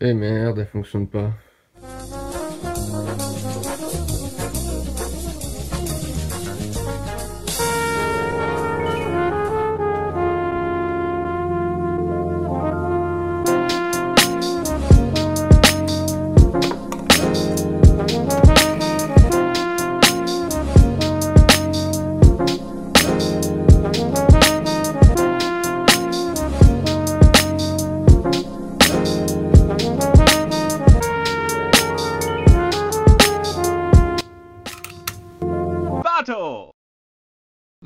Eh merde, elle fonctionne pas.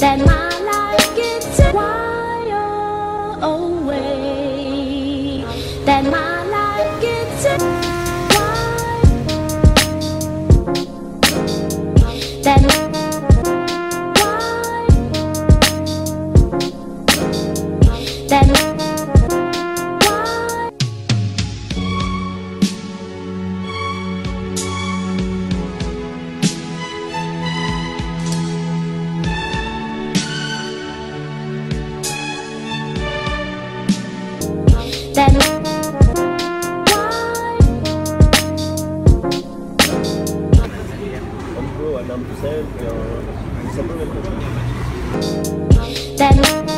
that my life gets wild away. That my that